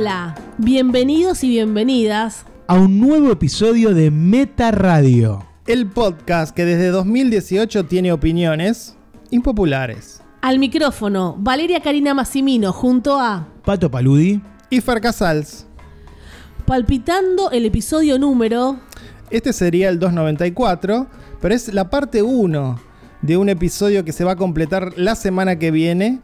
Hola, bienvenidos y bienvenidas a un nuevo episodio de Meta Radio. El podcast que desde 2018 tiene opiniones impopulares. al micrófono Valeria Karina Massimino junto a Pato Paludi. Y Fer Casals. palpitando el episodio número Este sería el 294, pero es la parte 1 de un episodio que se va a completar la semana que viene.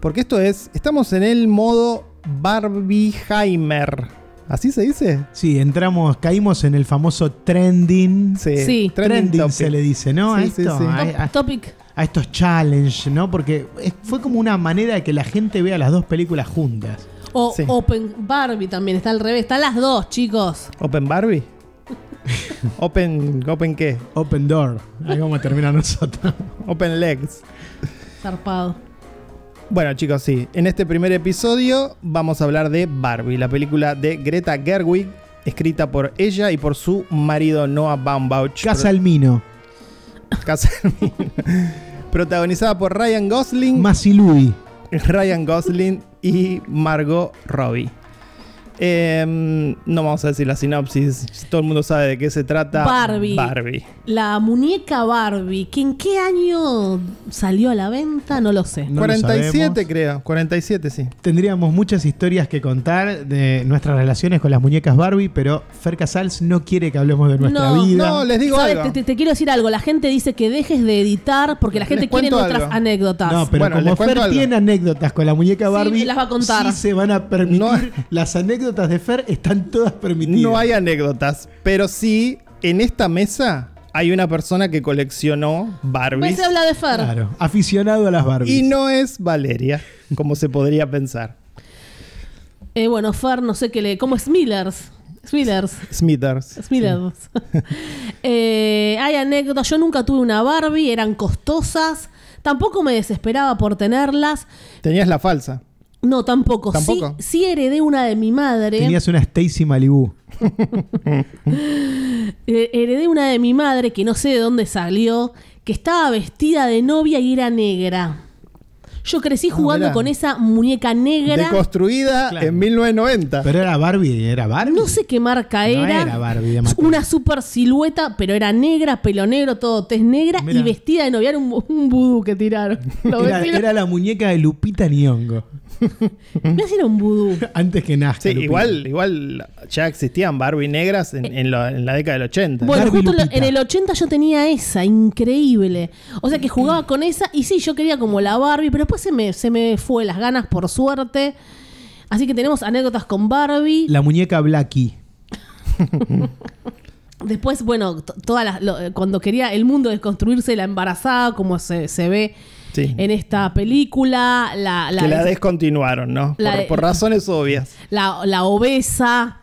Porque esto es, estamos en el modo Barbieheimer. ¿Así se dice? Sí, entramos, caímos en el famoso trending. Sí. trending Trending se le dice, ¿no? a, Sí, sí, esto, sí. a- a- topic. a estos challenge, ¿no? Porque fue como una manera de que la gente vea las dos películas juntas. O Sí. Open Barbie también, está al revés. Están las dos, chicos. ¿Open Barbie? ¿Open, ¿Open qué? Open Door. Ahí vamos a terminar nosotros. Open Legs. Zarpado. Bueno chicos, sí, en este primer episodio vamos a hablar de Barbie, la película de Greta Gerwig, escrita por ella y por su marido Noah Baumbach. Casa al Mino. Casa- Protagonizada por Ryan Gosling, Masilui. Ryan Gosling y Margot Robbie. Em, no vamos a decir la sinopsis, todo el mundo sabe de qué se trata. Barbie. Barbie. La muñeca Barbie, que en qué año salió a la venta, no lo sé. No lo 47 sabemos. creo, 47 sí. Tendríamos muchas historias que contar de nuestras relaciones con las muñecas Barbie, pero Fer Casals no quiere que hablemos de nuestra No, vida. No, les digo algo. Te, te- te quiero decir algo. La gente dice que dejes de editar porque la gente Les quiere nuestras algo. anécdotas. No, pero Bueno, como Fer algo. tiene anécdotas con la muñeca Sí, Barbie, las va a contar. sí se van a permitir. No- Las anécdotas de Fer están todas permitidas. No hay anécdotas, pero sí en esta mesa hay una persona que coleccionó Barbies Pues se habla de Fer. Claro, aficionado a las Barbies. y no es Valeria, como se podría pensar. Eh, bueno, Fer, no sé qué le. ¿Cómo es Millers? Smithers. Smithers. Smithers. Eh, hay anécdotas. Yo nunca tuve una Barbie, eran costosas. Tampoco me desesperaba por tenerlas. Tenías la falsa. No, tampoco. ¿Tampoco? Sí, sí heredé una de mi madre. Tenías una Stacy Malibu. Eh, heredé una de mi madre que no sé de dónde salió, que estaba vestida de novia y era negra. Yo crecí jugando mirá. con esa muñeca negra. Deconstruida Claro. en 1990. Pero era Barbie, era Barbie. No sé qué marca No era. era Barbie. Una super silueta, pero era negra, pelo negro, todo tez negra Mirá. y vestida de novia. Era un, un vudú que tiraron. Era, era la muñeca de Lupita Nyong'o. Si era un vudú. Antes que nazca. Sí, Lupita. igual, igual ya existían Barbie negras en, en lo- en la década del 80. Bueno, Barbie justo en lo- Lupita. en el 80 yo tenía esa, increíble. O sea que jugaba con esa y sí, yo quería como la Barbie, pero después se me, se me fue las ganas por suerte. Así que tenemos anécdotas con Barbie. La muñeca Blackie. Después, bueno, t- todas las, lo- eh, cuando quería el mundo desconstruirse, la embarazada, como se, se ve Sí. en esta película, la, la, que la descontinuaron, ¿no? La por, de- por razones obvias. la- la obesa,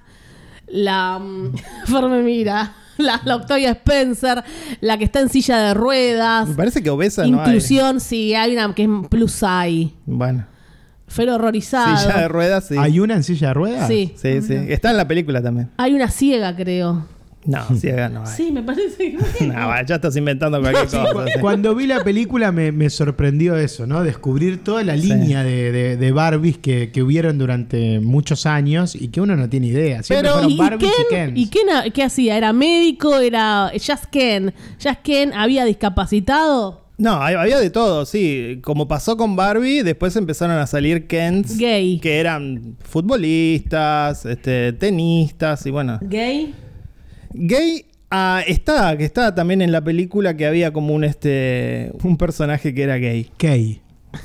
la... mm, me mira. La, la Octavia Spencer, la que está en silla de ruedas. Me parece que obesa no hay. Inclusión, sí, hay una que es plus size. Bueno, Fer horrorizado. silla de ruedas, sí. ¿Hay una en silla de ruedas? Sí. Sí, sí. Está en la película también. Hay una ciega, creo. No, ciega no hay. Sí, me parece que. No, ya estás inventando cualquier cosa. sí. Cuando vi la película me, me sorprendió eso, ¿no? Descubrir toda la Sí. línea de, de, de Barbies que, que hubieron durante muchos años y que uno no tiene idea. Siempre Pero- fueron ¿Y, y Barbies y, Ken? Kens. ¿Y Ken a- qué hacía? ¿Era médico? ¿Era Just Ken? ¿Just Ken había discapacitado? No, había de todo, sí. Como pasó con Barbie, después empezaron a salir Kens Gay. que eran futbolistas, este, tenistas y bueno. ¿Gay? Gay ah, está, que está también en la película que había como un este un personaje que era gay. Kay.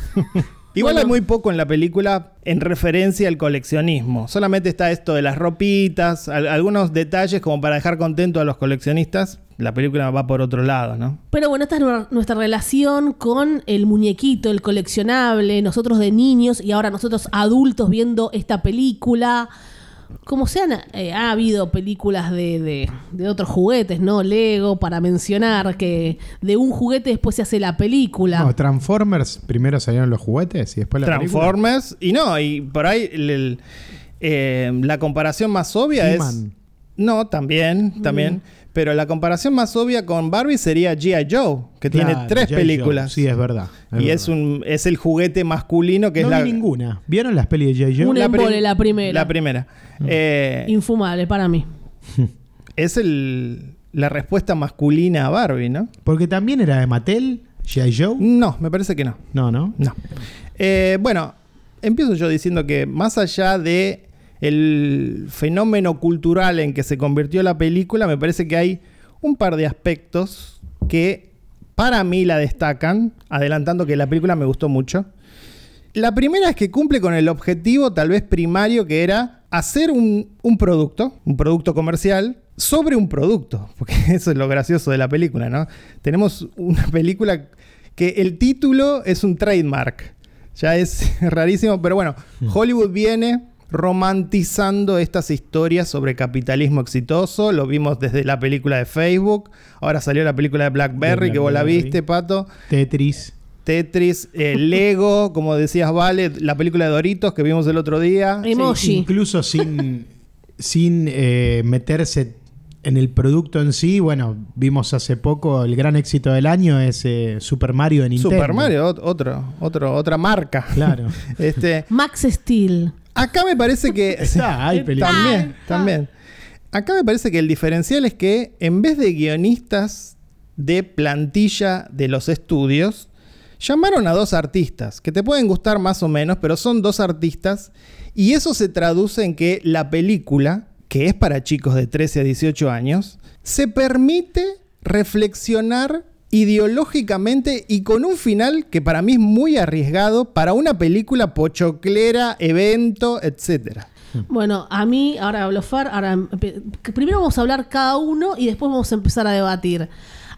Igual Bueno. hay muy poco en la película en referencia al coleccionismo. Solamente está esto de las ropitas, al- algunos detalles como para dejar contento a los coleccionistas. La película va por otro lado, ¿no? Pero bueno, esta es nu- nuestra relación con el muñequito, el coleccionable, nosotros de niños y ahora nosotros adultos viendo esta película. Como sean, eh, ha habido películas de, de- de otros juguetes, ¿no? Lego, para mencionar que de un juguete después se hace la película. No, Transformers, primero salieron los juguetes y después la película. Transformers. Y no, y por ahí el- el, eh, la comparación más obvia es. No, también, también. Pero la comparación más obvia con Barbie sería G.I. Joe, que tiene Claro, tres G.I. películas. Joe. Sí, es verdad. y es un es el juguete masculino que no es la vi ninguna. ¿Vieron las pelis de J. Joe? Un la embole, prim- la primera. La primera. Eh, Infumable para mí. es el, la respuesta masculina a Barbie, ¿no? Porque también era de Mattel, G.I. Joe. No, me parece que no. No, no. No. Eh, bueno, empiezo yo diciendo que más allá de el fenómeno cultural en que se convirtió la película, me parece que hay un par de aspectos que para mí la destacan, adelantando que la película me gustó mucho. La primera es que cumple con el objetivo tal vez primario que era hacer un, un producto, un producto comercial, sobre un producto, porque eso es lo gracioso de la película, ¿no? Tenemos una película que el título es un trademark, ya es rarísimo, pero bueno, Hollywood viene romantizando estas historias sobre capitalismo exitoso, lo vimos desde la película de Facebook, ahora salió la película de Blackberry, De que vos la viste, Pato. Tetris. Tetris, eh, Lego, como decías, Vale, la película de Doritos que vimos el otro día. Emoji. Sí, incluso sin, sin eh, meterse en el producto en sí, bueno, vimos hace poco el gran éxito del año es eh, Super Mario de Nintendo. Super Mario, ot- otro, otro, otra marca. Claro. este, Max Steel. Acá me parece que. Está, hay películas. También, también. Acá me parece que el diferencial es que en vez de guionistas de plantilla de los estudios, llamaron a dos artistas, que te pueden gustar más o menos, pero son dos artistas, y eso se traduce en que la película, que es para chicos de 13 a 18 años, se permite reflexionar ideológicamente y con un final que para mí es muy arriesgado para una película pochoclera, evento, etcétera. Bueno, a mí, ahora hablo Far, ahora primero vamos a hablar cada uno y después vamos a empezar a debatir.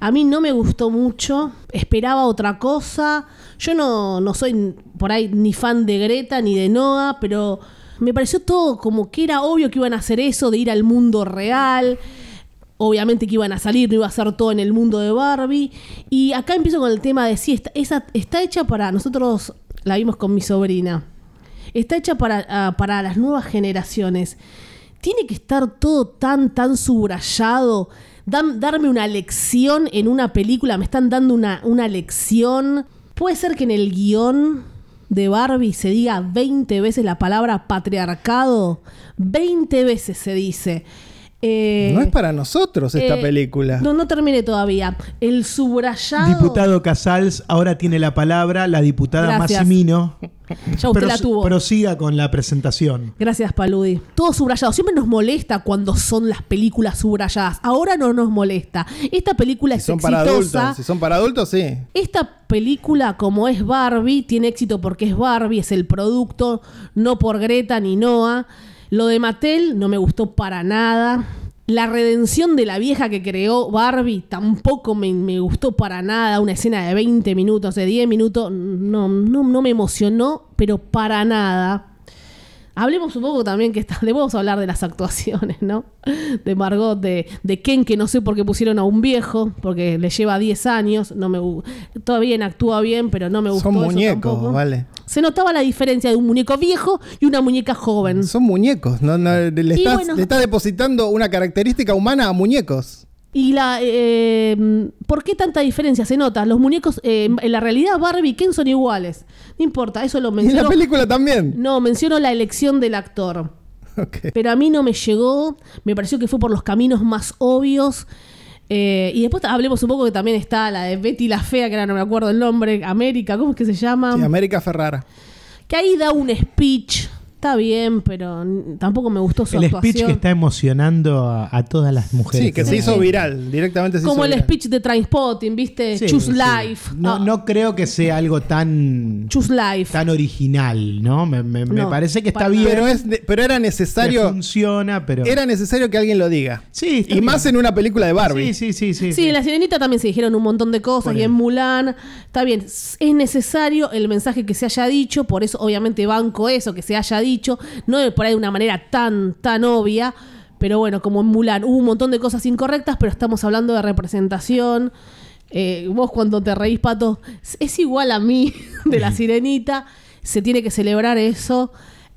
A mí no me gustó mucho, esperaba otra cosa. Yo no, no soy por ahí ni fan de Greta ni de Noah, pero me pareció todo como que era obvio que iban a hacer eso, de ir al mundo real. Obviamente que iban a salir, no iba a ser todo en el mundo de Barbie. Y acá empiezo con el tema de si está, esa, está hecha para. Nosotros la vimos con mi sobrina. Está hecha para, ah, para las nuevas generaciones. Tiene que estar todo tan, tan subrayado. Dan- darme una lección en una película. Me están dando una, una lección. Puede ser que en el guion de Barbie se diga 20 veces la palabra patriarcado. 20 veces se dice. Eh, No es para nosotros esta eh, película. No, no terminé todavía. El subrayado. Diputado Casals, ahora tiene la palabra la diputada Gracias. Massimino. Ya usted la tuvo. Prosiga con la presentación. Gracias, Paludi. Todo subrayado. Siempre nos molesta cuando son las películas subrayadas. Ahora no nos molesta. Esta película Si es son para adultos, si son para adultos, sí. Esta película, como es Barbie, tiene éxito porque es Barbie, es el producto, no por Greta ni Noah. Lo de Mattel no me gustó para nada. La redención de la vieja que creó Barbie tampoco me, gustó para nada. Una escena de 20 minutos, de 10 minutos, no, no, no me emocionó, pero para nada. Hablemos un poco también que está, debemos hablar de las actuaciones, ¿no? De Margot, de, de Ken, que no sé por qué pusieron a un viejo, porque le lleva 10 años, no me todavía actúa bien, pero no me gustó Son eso muñecos, tampoco. vale. Se notaba la diferencia de un muñeco viejo y una muñeca joven. Son muñecos. No, no, le, estás, bueno. le estás depositando una característica humana a muñecos. Y la eh, ¿por qué tanta diferencia? Se nota, los muñecos eh, en la realidad Barbie y Ken son iguales. No importa, eso lo Y en la menciono. película también. No, menciono la elección del actor. Ok. Pero a mí no me llegó, me pareció que fue por los caminos más obvios. Eh, y después hablemos un poco que también está la de Betty la Fea, que ahora no me acuerdo el nombre, América, ¿cómo es que se llama? Sí, América Ferrara. que ahí da un speech, está bien, pero tampoco me gustó su El actuación. speech que está emocionando a, a todas las mujeres. Sí, que se hizo viral. Directamente se Como hizo el viral. speech de Trainspotting, ¿viste? Sí, Choose sí. Life. No, Ah, no creo que sea algo tan, Choose Life. tan original, ¿no? Me, me- parece que está bien. Pero, es pero era que necesario. funciona, pero. Era necesario que alguien lo diga. Sí, está Y bien. más en una película de Barbie. Sí, sí, sí, sí. Sí, en La Sirenita también se dijeron un montón de cosas y en Mulan. Está bien, es necesario el mensaje que se haya dicho, por eso obviamente banco eso, que se haya dicho, no de por ahí de una manera tan, tan obvia, pero bueno, como en Mulan hubo un montón de cosas incorrectas, pero estamos hablando de representación. Eh, vos cuando te reís, Pato, es- es igual a mí de La Sirenita, se tiene que celebrar eso.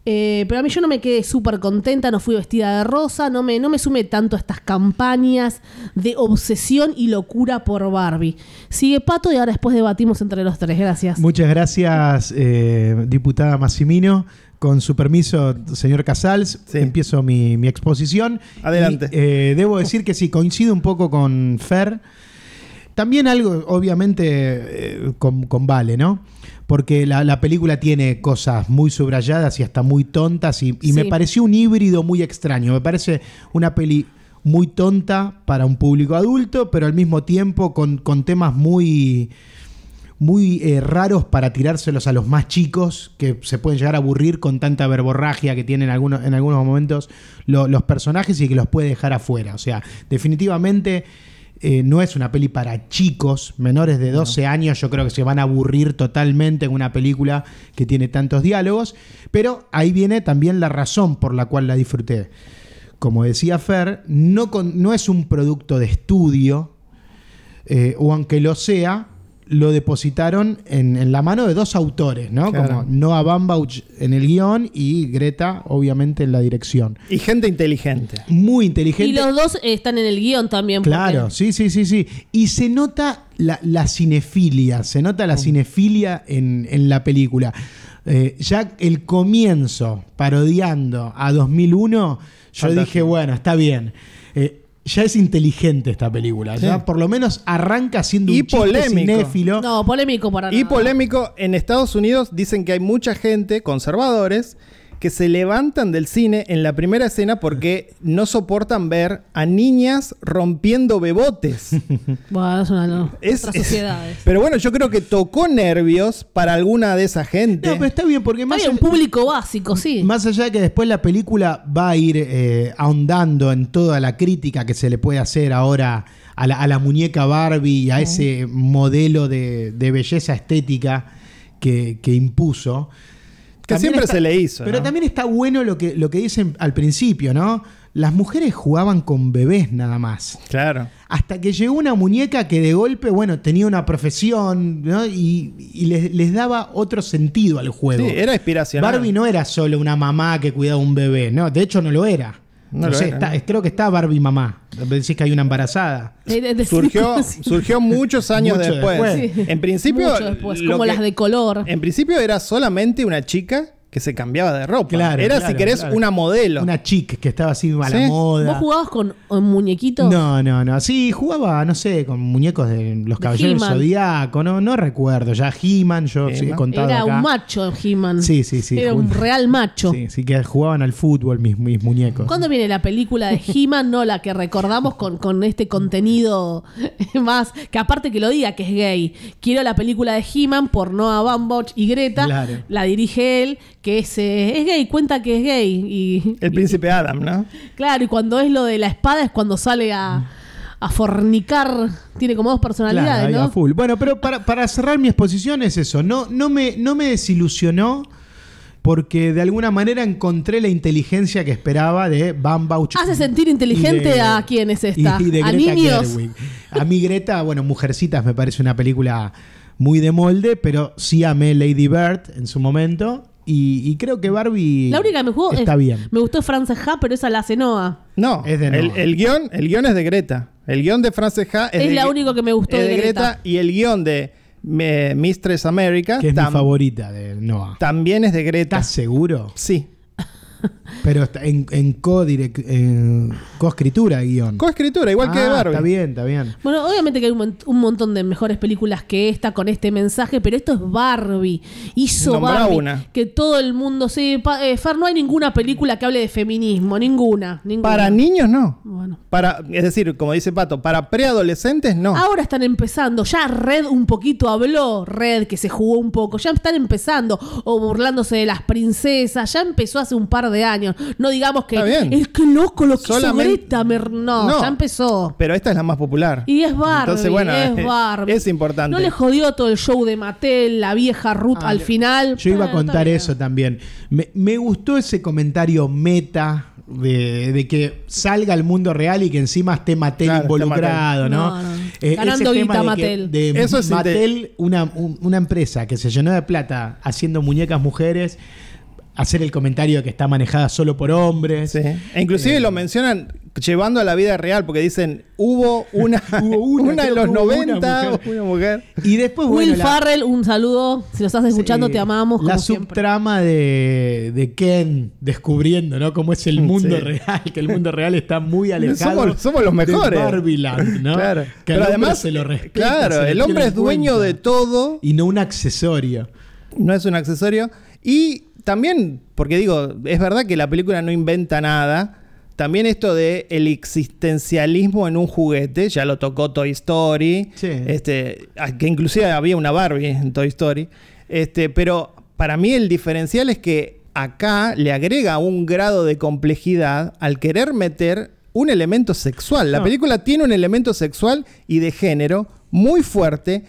Eh, pero a mí yo no me quedé súper contenta, no fui vestida de rosa, no me, no me sumé tanto a estas campañas de obsesión y locura por Barbie. Sigue Pato y ahora después debatimos entre los tres. Gracias. Muchas gracias, eh, diputada Massimino. Con su permiso, señor Casals, Sí. empiezo mi, mi exposición. Adelante. Y, eh, debo decir que sí, coincido un poco con Fer. También algo, obviamente, eh, con, con Vale, ¿no? Porque la, la película tiene cosas muy subrayadas y hasta muy tontas y, y me pareció un híbrido muy extraño. Me parece una peli muy tonta para un público adulto, pero al mismo tiempo con, con temas muy muy eh, raros para tirárselos a los más chicos, que se pueden llegar a aburrir con tanta verborragia que tienen algunos, en algunos momentos lo- los personajes y que los puede dejar afuera. O sea, definitivamente eh, no es una peli para chicos, menores de 12 años, yo creo que se van a aburrir totalmente en una película que tiene tantos diálogos, pero ahí viene también la razón por la cual la disfruté. Como decía Fer, no, con- no es un producto de estudio, eh, o aunque lo sea, lo depositaron en, en la mano de dos autores, ¿no? Claro. Como Noah Baumbach en el guion y Greta, obviamente, en la dirección. Y gente inteligente. Muy inteligente. Y los dos están en el guion también. porque- Claro, sí, sí, sí, sí. Y se nota la, la cinefilia, se nota la cinefilia en, en la película. Eh, ya el comienzo, parodiando a 2001, yo Fantástico. dije, bueno, está bien. Eh, ya es inteligente esta película. Sí. Ya por lo menos arranca siendo Y un polémico. cinéfilo. No, polémico para Y nada. polémico, en Estados Unidos dicen que hay mucha gente, conservadores, que se levantan del cine en la primera escena porque no soportan ver a niñas rompiendo bebotes. Bueno, es una no, Es- otras es- sociedades. pero bueno, yo creo que tocó nervios para alguna de esa gente. No, pero está bien, porque más, Hay un allá- público básico, sí. más allá de que después la película va a ir eh, ahondando en toda la crítica que se le puede hacer ahora a la, a la muñeca Barbie y a ese modelo de, de belleza estética que, que impuso. Que siempre se le hizo, Pero ¿no? también está bueno lo que, lo que dicen al principio, ¿no? Las mujeres jugaban con bebés nada más. Claro. Hasta que llegó una muñeca que de golpe, bueno, tenía una profesión ¿no? y, y les, les daba otro sentido al juego. Sí, era inspiracional. Barbie no era solo una mamá que cuidaba un bebé, no, de hecho no lo era. No No, lo sé, era, está- ¿no? creo que está Barbie mamá. Decís que hay una embarazada. Eh, Surgió, surgió muchos años Mucho después. después. Sí. En principio, Mucho después, como que- las de color. En principio era solamente una chica que se cambiaba de ropa. Claro, era, claro, si querés, claro. una modelo. Una chica que estaba así a ¿Sí? la moda. ¿Vos jugabas con, con muñequitos? No, no, no. Sí, jugaba, no sé, con muñecos de los De caballeros del. Zodíaco. No, no recuerdo. Ya He-Man, yo sí he contado Era acá. un macho He-Man. Sí, sí, sí. Era un real macho. Sí, sí, que jugaban al fútbol mis, mis muñecos. ¿Cuándo viene la película de He-Man? No, la que recordamos con, con este contenido más. Que aparte que lo diga que es gay. Quiero la película de He-Man por Noah Baumbach y Greta. Claro. La dirige él, que es, eh, es gay, cuenta que es gay. Y, El príncipe Adam, ¿no? Claro, y cuando es lo de la espada es cuando sale a, a fornicar. Tiene como dos personalidades, Claro, a ¿no? full. Bueno, pero para, para cerrar mi exposición es eso. No, no, me, no me desilusionó porque de alguna manera encontré la inteligencia que esperaba de Van Bauch. Hace sentir inteligente de- a quién es esta. y de a Greta niños. Gerwig. A mí Greta, bueno, Mujercitas me parece una película muy de molde, pero sí amé Lady Bird en su momento. Y, y creo que Barbie La única que me jugó está es- bien. Me gustó Frances Ha, pero esa la hace Noah. No, Es de el, Noah. el guion, el guion es de Greta. El guion de Frances Ha es, Es de- la única que me gustó es de Greta. Y el guion de eh, Mistress America Que es mi favorita de Noah. también es de Greta. ¿Estás seguro? Sí. Pero está en, en coescritura guion. Coescritura, igual que de Ah, Barbie. Está bien, está bien. Bueno, obviamente que hay un, un montón de mejores películas que esta con este mensaje, pero esto es Barbie. Hizo Nombrá Barbie. una. Que todo el mundo sí. Pa- eh, Fer, no hay ninguna película que hable de feminismo. Ninguna. ninguna. Para niños no. Bueno. Para, es decir, como dice Pato, para preadolescentes no. Ahora están empezando. Ya Red un poquito habló. Red, que se jugó un poco. Ya están empezando. O burlándose de las princesas. Ya empezó hace un par de años. No digamos que. Está bien. Es que loco lo que hizo Greta. No, No. ya empezó. Pero esta es la más popular. Y es Barbie, Entonces, bueno, es Barbie. es importante. No le jodió todo el show de Mattel, la vieja Ruth Ah, al le- final. Yo iba a Bueno, está contar bien. eso también. Me, me gustó ese comentario meta de, de que salga al mundo real y que encima esté Mattel Claro, esté involucrado, Mattel. ¿no? No, no. Eh, Ganando ese guita tema de que- Mattel. de Eso es Mattel, una, un- una empresa que se llenó de plata haciendo muñecas mujeres, hacer el comentario de que está manejada solo por hombres. Sí. E inclusive Eh. lo mencionan llevando a la vida real, porque dicen, hubo una, Hubo una, una en los que hubo una 90, mujer. una mujer. Y después, Will bueno, la- Farrell, un saludo. Si lo estás escuchando, Sí, te amamos. La como subtrama de, de Ken descubriendo, ¿no? Cómo es el mundo Sí. real, que el mundo real está muy alejado. Somos- somos los mejores. De Barbieland, ¿no? Claro. Que Pero además, se lo respeta, claro, se el hombre es dueño de todo, Y no un accesorio. no es un accesorio. Y también, porque digo, es verdad que la película no inventa nada. También esto de el existencialismo en un juguete, ya lo tocó Toy Story, Sí. este, que inclusive había una Barbie en Toy Story. Este, pero para mí el diferencial es que acá le agrega un grado de complejidad al querer meter un elemento sexual. La No. película tiene un elemento sexual y de género muy fuerte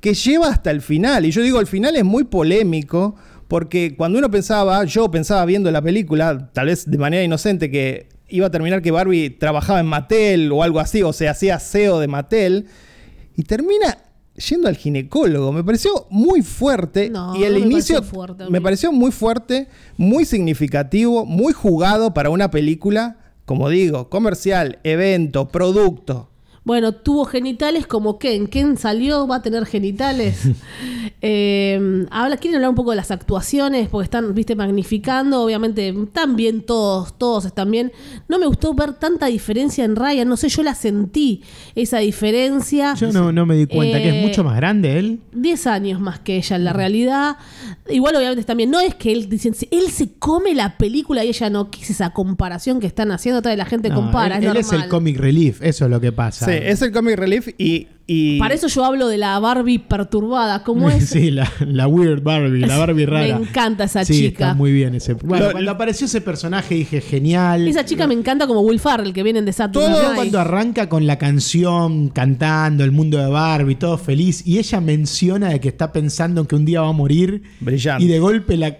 que lleva hasta el final. Y yo digo, el final es muy polémico porque cuando uno pensaba, yo pensaba viendo la película, tal vez de manera inocente, que iba a terminar que Barbie trabajaba en Mattel o algo así, o se hacía CEO de Mattel, y termina yendo al ginecólogo. Me pareció muy fuerte No, y el me inicio pareció fuerte me pareció muy fuerte, muy significativo, muy jugado para una película, como digo, comercial, evento, producto. Bueno, tuvo genitales como Ken. Ken salió, va a tener genitales. Eh, habla, quieren hablar un poco de las actuaciones, porque están, viste, magnificando. Obviamente, están bien todos, todos están bien. No me gustó ver tanta diferencia en Ryan. No sé, yo la sentí, esa diferencia. Yo no, no me di cuenta que Eh, es mucho más grande él. 10 años más que ella en la realidad. Igual, obviamente, también no es que él dicen, él se come la película y ella no. ¿Qué es esa comparación que están haciendo? Toda la gente No, compara. él es él es, el comic relief, eso es lo que pasa. Sí, es el comic relief y... y- Para eso yo hablo de la Barbie perturbada. ¿Cómo es? Sí, la, la weird Barbie, la Barbie rara. Me encanta esa sí, chica. está muy bien ese. Bueno, Lo- cuando apareció ese personaje dije, genial. Esa chica me encanta como Will Farrell, que vienen de Saturday Todo Night. cuando arranca con la canción, cantando el mundo de Barbie, todo feliz, y ella menciona de que está pensando en que un día va a morir, Brillante. y de golpe la,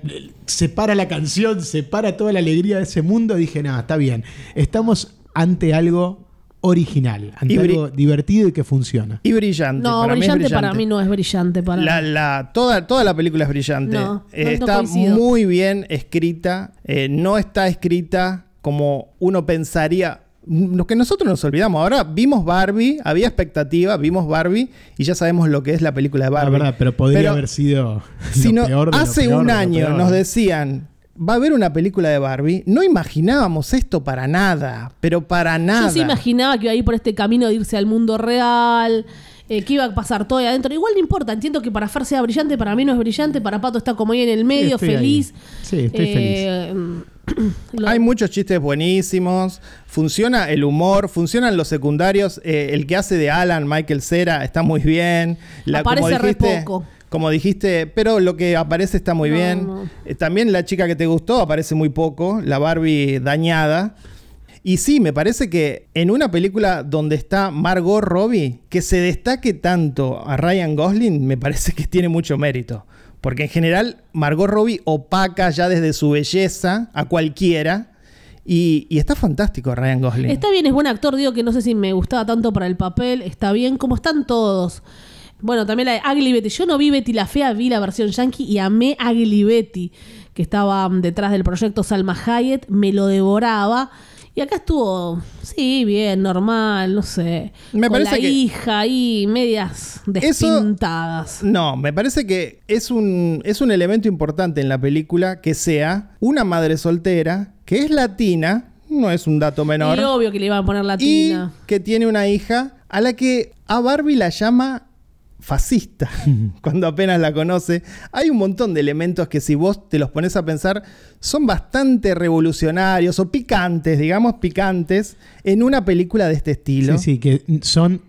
se para la canción, se para toda la alegría de ese mundo, dije, nada, está bien, estamos ante algo original, ante Y bri- algo divertido y que funciona. y brillante. No, para mí brillante, para mí no es brillante. Para La, la- toda, toda la película es brillante. No, Eh, no está coincido. muy bien escrita. eh, no está escrita como uno pensaría. Lo que nosotros nos olvidamos. Ahora vimos Barbie, había expectativa, vimos Barbie y ya sabemos lo que es la película de La Barbie. verdad, pero podría Pero haber sido si lo no- peor de lo hace peor un de lo año peor. nos decían, va a haber una película de Barbie, no imaginábamos esto para nada, pero para nada. Yo sí imaginaba que iba a ir por este camino de irse al mundo real, eh, que iba a pasar todo ahí adentro. Igual no importa, entiendo que para Fer sea brillante, para mí no es brillante, para Pato está como ahí en el medio, estoy ahí. feliz. Sí, estoy Eh, lo- Hay muchos chistes buenísimos, funciona el humor, funcionan los secundarios, eh, el que hace de Alan, Michael Cera, está muy bien. Aparece como re dijiste- poco. Como dijiste, pero lo que aparece está muy No, bien. no. Eh, también la chica que te gustó aparece muy poco, la Barbie dañada. Y sí, me parece que en una película donde está Margot Robbie, que se destaque tanto a Ryan Gosling, me parece que tiene mucho mérito. Porque en general Margot Robbie opaca ya desde su belleza a cualquiera. Y, y está fantástico Ryan Gosling. Está bien, es buen actor, digo que no sé si me gustaba tanto para el papel, está bien, como están todos. Bueno, también la de Ugly Betty. Yo no vi Betty la Fea, vi la versión yankee y amé Ugly Betty, que estaba mm, detrás del proyecto Salma Hayek, me lo devoraba. Y acá estuvo, sí, bien, normal, no sé. Me con parece la que- hija ahí, medias despintadas. No, me parece que es un, es un elemento importante en la película que sea una madre soltera que es latina, no es un dato menor. Y obvio que le iban a poner y latina. que tiene una hija a la que a Barbie la llama fascista cuando apenas la conoce. Hay un montón de elementos que si vos te los pones a pensar son bastante revolucionarios o picantes, digamos picantes, en una película de este estilo. Sí, sí, que son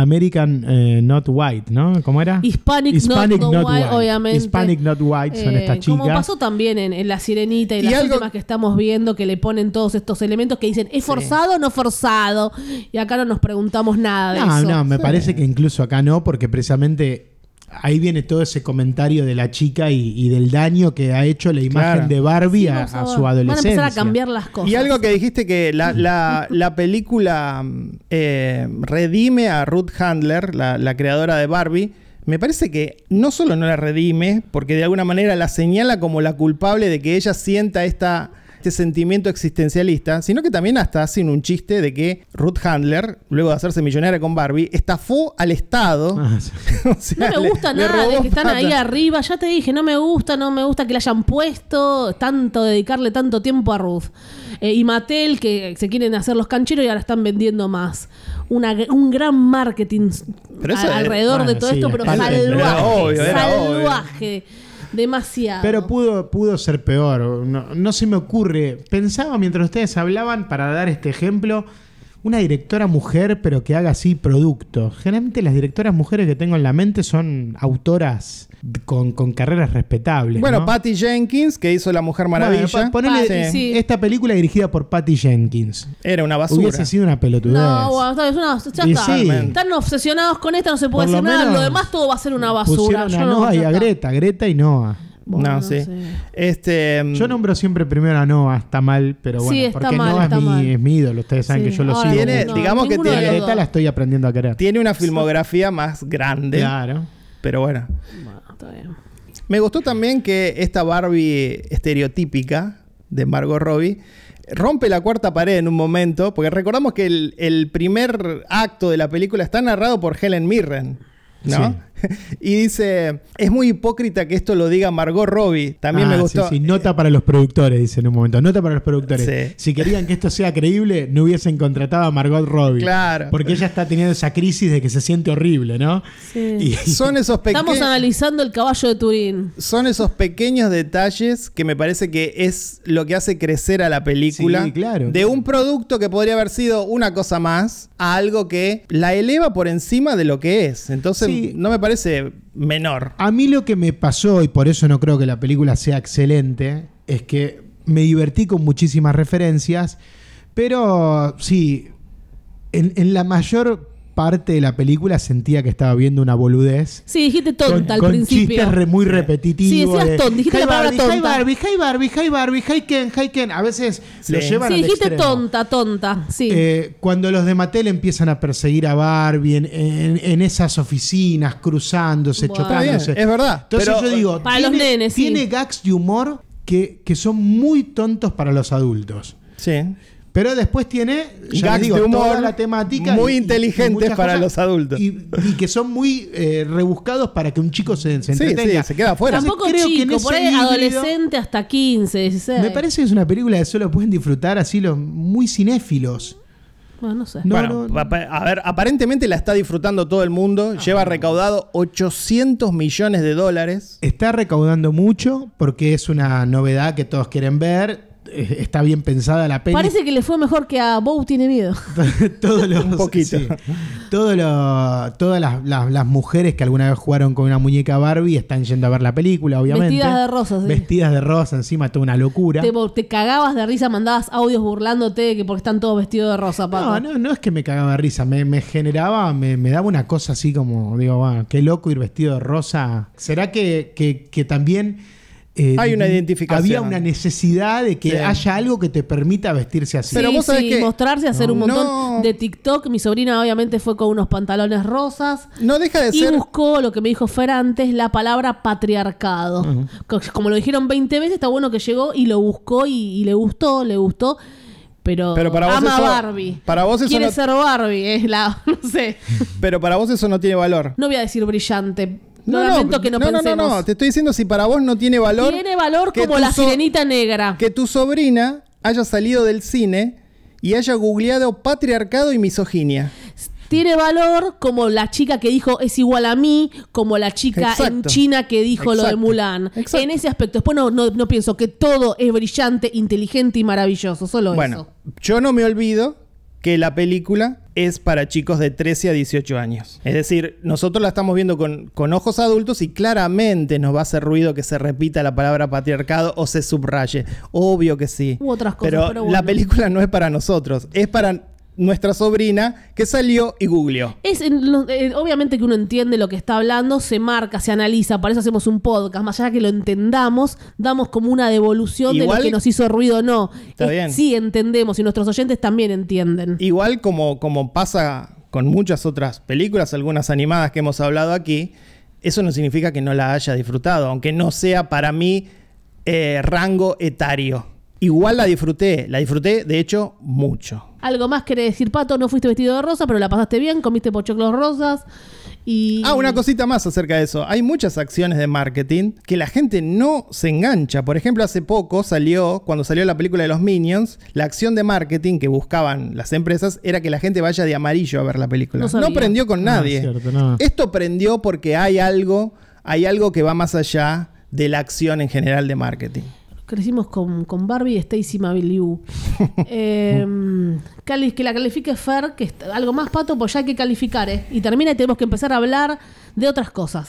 American eh, Not White, ¿no? ¿Cómo era? Hispanic, Hispanic not, white, obviamente. Hispanic Not White son Eh, estas Como chicas. pasó también en, en La Sirenita y, Y las algo- últimas que estamos viendo que le ponen todos estos elementos que dicen, ¿es forzado o no forzado? Y acá no nos preguntamos nada de No, eso. no, me Sí. parece que incluso acá no, porque precisamente ahí viene todo ese comentario de la chica y, y del daño que ha hecho la imagen Claro. de Barbie Sí, a, su adolescencia. Van a empezar a cambiar las cosas. Y algo que dijiste que la, la- la película eh, redime a Ruth Handler, la, la creadora de Barbie, me parece que no solo no la redime, porque de alguna manera la señala como la culpable de que ella sienta esta, este sentimiento existencialista, sino que también hasta hacen un chiste de que Ruth Handler, luego de hacerse millonaria con Barbie, estafó al Estado. Ah, sí. O sea, No me le- gusta le nada de que están ahí arriba. Ya te dije, no me gusta, no me gusta que le hayan puesto tanto, dedicarle tanto tiempo a Ruth. Eh, y Mattel, que se quieren hacer los cancheros y ahora están vendiendo más. Una, un gran marketing a- alrededor de todo sí, esto, es pero salvaje. Era obvio, era obvio. Demasiado. Pero pudo, pudo ser peor. No, no se me ocurre. Pensaba mientras ustedes hablaban, para dar este ejemplo, una directora mujer, pero que haga así productos. Generalmente las directoras mujeres que tengo en la mente son autoras con, con carreras respetables. Bueno, ¿no? Patty Jenkins, que hizo La Mujer Bueno, Maravilla. pa- ponele Patty, sí. esta película dirigida por Patty Jenkins. Era una basura. Hubiese sido una pelotudez. No, bueno, está, es una- ya Y está. sí. Están obsesionados con esta, no se puede Por lo decir nada. Lo demás todo va a ser una basura. Yo a no- Noah y a. Greta, Greta y Noah. Bueno, no, sí. sé. Este, Yo nombro siempre primero a Noah, está mal, pero bueno, Sí, está porque mal, Noah está es, mal. mi, es mi ídolo, ustedes saben Sí. que yo lo Ahora, sigo. Tiene- digamos que tiene- la dos. estoy aprendiendo a querer. tiene una filmografía más grande. Claro. Pero bueno. Bueno, está bien. Me gustó también que esta Barbie estereotípica de Margot Robbie rompe la cuarta pared en un momento, porque recordamos que el, el primer acto de la película está narrado por Helen Mirren. ¿No? Y dice, es muy hipócrita que esto lo diga Margot Robbie. También Ah, me gustó. Sí, sí, nota para los productores, dice en un momento. Nota para los productores. Sí. Si querían que esto sea creíble, no hubiesen contratado a Margot Robbie. Claro. Porque ella está teniendo esa crisis de que se siente horrible, ¿no? Sí. Y- Son esos Estamos pequeños... analizando el caballo de Turín. Son esos pequeños detalles que me parece que es lo que hace crecer a la película. Sí, claro. De un producto que podría haber sido una cosa más a algo que la eleva por encima de lo que es. Entonces Sí. no me parece menor. A mí lo que me pasó, y por eso no creo que la película sea excelente, es que me divertí con muchísimas referencias, pero sí, en, en la mayor parte de la película sentía que estaba viendo una boludez. Sí, dijiste Con, tonta al con principio. chistes re- muy Sí, repetitivos. decías de, tonta, dijiste "Hi la palabra Barbie, hi tonta". Barbie, hi Barbie, hi Barbie, hi Ken, hi Ken. A veces Sí. lo llevan Sí, al dijiste extremo. tonta, tonta. Sí. Eh, cuando los de Mattel empiezan a perseguir a Barbie en, en- en esas oficinas, cruzándose, chocándose. es verdad. Entonces pero yo digo, Para los tiene, nenes, sí. tiene gags de humor que, que son muy tontos para los adultos. Sí. Pero después tiene ya digo, de humor toda la temática muy y- y- y inteligentes muchas para cosas, los adultos. Y, y que son muy eh, rebuscados para que un chico se, se Sí, entretenga. sí, se queda afuera. Tampoco creo que en chico, ese por ahí híbrido- adolescente hasta 15, 16. Me parece que es una película que solo pueden disfrutar así los muy cinéfilos. Bueno, no sé. No, bueno, no, a ver, aparentemente la está disfrutando todo el mundo. Lleva recaudado 800 millones de dólares. Está recaudando mucho porque es una novedad que todos quieren ver. Eh, Está bien pensada la peli. Parece que le fue mejor que a Bow tiene miedo. todos los, Un poquito. sí. Todo lo- todas las, las- las mujeres que alguna vez jugaron con una muñeca Barbie están yendo a ver la película, obviamente. Vestidas de rosa, sí. Vestidas de rosa, encima, toda una locura. Te, te cagabas de risa, mandabas audios burlándote que porque están todos vestidos de rosa, Paco. No, no, no es que me cagaba de risa, me, me generaba, me, me daba una cosa así como, digo, bueno, qué loco ir vestido de rosa. ¿Será que, que- que también eh, Hay una identificación. Había una necesidad de que Sí. haya algo que te permita vestirse así. Sí, Pero vos sabés sí, que- mostrarse, hacer un montón No. de TikTok. Mi sobrina obviamente fue con unos pantalones rosas. No deja de Y ser. buscó lo que me dijo Fer antes, la palabra patriarcado. Co- Como lo dijeron 20 veces, está bueno que llegó y lo buscó y, y le gustó, le gustó. Pero, Pero para vos ama eso- Barbie. para vos eso Quiere no- ser Barbie, es la, no sé. Pero para vos eso no tiene valor. No voy a decir brillante. No, lamento que no, no, no, pensemos. no, Te estoy diciendo si para vos no tiene valor. Tiene valor como la so- sirenita negra. Que tu sobrina haya salido del cine y haya googleado patriarcado y misoginia. Tiene valor como la chica que dijo es igual a mí, como la chica en. China que dijo lo de. Mulan. Exacto. En ese aspecto. Después no, no, no pienso que todo es brillante, inteligente y maravilloso. Solo Bueno, eso. yo no me olvido que la película es para chicos de 13 a 18 años. Es decir, nosotros la estamos viendo con, con ojos adultos y claramente nos va a hacer ruido que se repita la palabra patriarcado o se subraye. Obvio que sí. U otras cosas, pero, pero bueno. la película no es para nosotros, es para nuestra sobrina que salió y googleó. Es lo- eh, obviamente que uno entiende lo que está hablando, se marca, se analiza, para eso hacemos un podcast. Más allá de que lo entendamos, damos como una devolución de lo que nos hizo ruido o no. Está Es- bien. Sí entendemos y nuestros oyentes también entienden. Igual como, como pasa con muchas otras películas, algunas animadas que hemos hablado aquí, eso no significa que no la haya disfrutado, aunque no sea para mí eh, rango etario. Igual la disfruté, la disfruté de hecho mucho. Algo más quiere decir, Pato, no fuiste vestido de rosa, pero la pasaste bien, comiste pochoclos rosas y... Ah, una cosita más acerca de eso. Hay muchas acciones de marketing que la gente no se engancha. Por ejemplo, hace poco salió, cuando salió la película de los Minions, la acción de marketing que buscaban las empresas era que la gente vaya de amarillo a ver la película. No prendió con No, nadie. es cierto, no. Esto prendió porque hay algo, hay algo que va más allá de la acción en general de marketing. Crecimos con, con Barbie y Stacy Malibu. eh, cali- que la califique Fer, que es algo más pato, pues ya hay que calificar, ¿eh? Y termina y tenemos que empezar a hablar de otras cosas.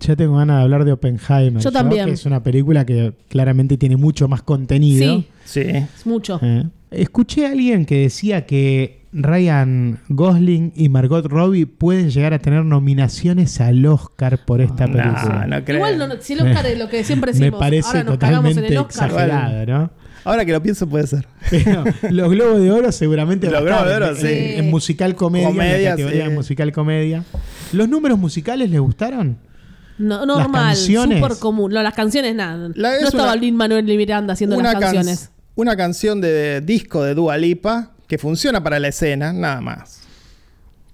Ya tengo ganas de hablar de Oppenheimer. Yo también. Que es una película que claramente tiene mucho más contenido. Sí, Sí. es mucho. Eh, Escuché a alguien que decía que Ryan Gosling y Margot Robbie pueden llegar a tener nominaciones al Oscar por esta No, película. no creo. Igual, no, no, si el Oscar es lo que siempre Me decimos, parece ahora nos cagamos en totalmente el Oscar. exagerado, ¿no? Ahora que lo pienso puede ser. Pero los Globos de Oro seguramente Los va a estar Globos de Oro, en, sí. en- en musical comedia, en Comedia, la categoría sí. de musical comedia. ¿Los números musicales les gustaron? No, normal, canciones. súper común. No, las canciones nada. La- es no estaba una- Lin Manuel Miranda haciendo las can- canciones. una canción de disco de Dua Lipa que funciona para la escena, nada más.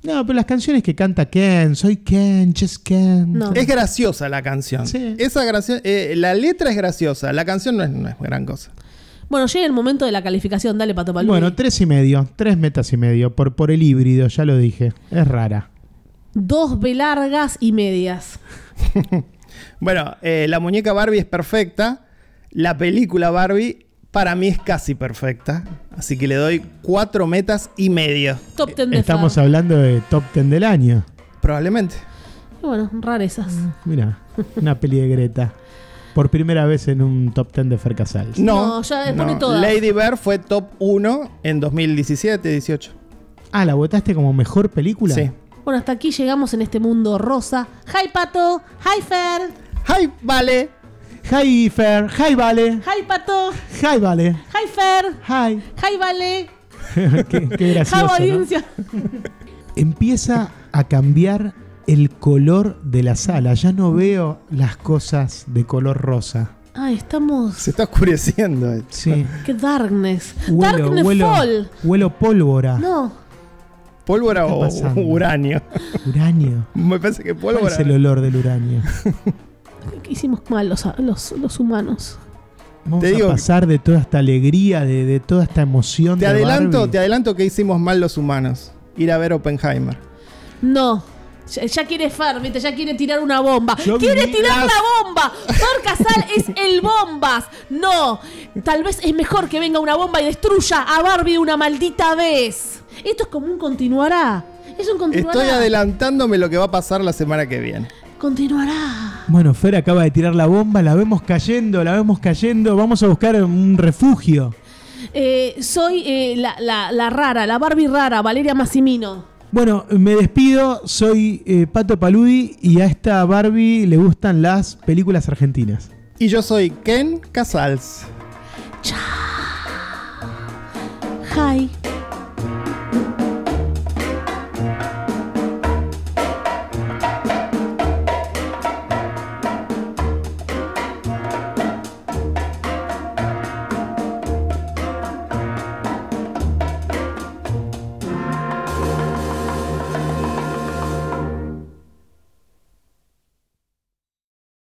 No, pero las canciones que canta Ken, soy Ken, just Ken. No. Es graciosa la canción. Sí. Esa gracia- eh, la letra es graciosa, la canción no es, no es gran cosa. Bueno, llega el momento de la calificación. Dale, Pato Paludi. Bueno, tres y medio, tres metas y medio, por, por el híbrido, ya lo dije. Es rara. Dos B largas y medias. Bueno, eh, la muñeca Barbie es perfecta. La película Barbie para mí es casi perfecta. Así que le doy cuatro metas y medio. Top ten de Estamos hablando de top ten del año. Probablemente. Y Bueno, rarezas. Mira, una peli de Greta. Por primera vez en un top ten de Fer Casals. No, No, ya pone todas. Lady Bird fue top 1 en 2017-18. Ah, ¿la votaste como mejor película? Sí. Bueno, hasta aquí llegamos en este mundo rosa. ¡Hi, Pato! ¡Hi, Fer! ¡Hi, vale! Hi Fer, hi Vale, ¡Hi, Pato! hi Vale, ¡Hi, Fer! hi. ¡Hi, Vale! qué, qué ¡Hi, gracioso, ¿no? Empieza a cambiar el color de la sala. Ya no veo las cosas de color rosa. Ay, estamos... Se está oscureciendo. esto. Sí. ¡Qué darkness! Huelo, ¡Darkness huelo, Fall! huelo pólvora. No, ¿Pólvora ¿Qué o pasando? uranio? Uranio. Me parece que ¿Cuál pólvora. es el olor del uranio? ¿qué hicimos mal los, los, los humanos? Vamos Te digo- a pasar de toda esta alegría, de, de toda esta emoción. Te de adelanto, Barbie. te adelanto que hicimos mal los humanos. Ir a ver Oppenheimer. No. Ya, ya quiere Fer, ¿viste? Ya quiere tirar una bomba. Yo ¡Quiere tirar las- la bomba! Fer Casal es el bombas. No. Tal vez es mejor que venga una bomba y destruya a Barbie de una maldita vez. Esto es como un continuará. Es un continuará. Estoy adelantándome lo que va a pasar la semana que viene. Continuará. Bueno, Fer acaba de tirar la bomba, la vemos cayendo, la vemos cayendo. Vamos a buscar un refugio. Eh, soy eh, la, la- la rara, la Barbie rara, Valeria Massimino. Bueno, me despido. Soy eh, Pato Paludi y a esta Barbie le gustan las películas argentinas. Y yo soy Ken Casals. Hi.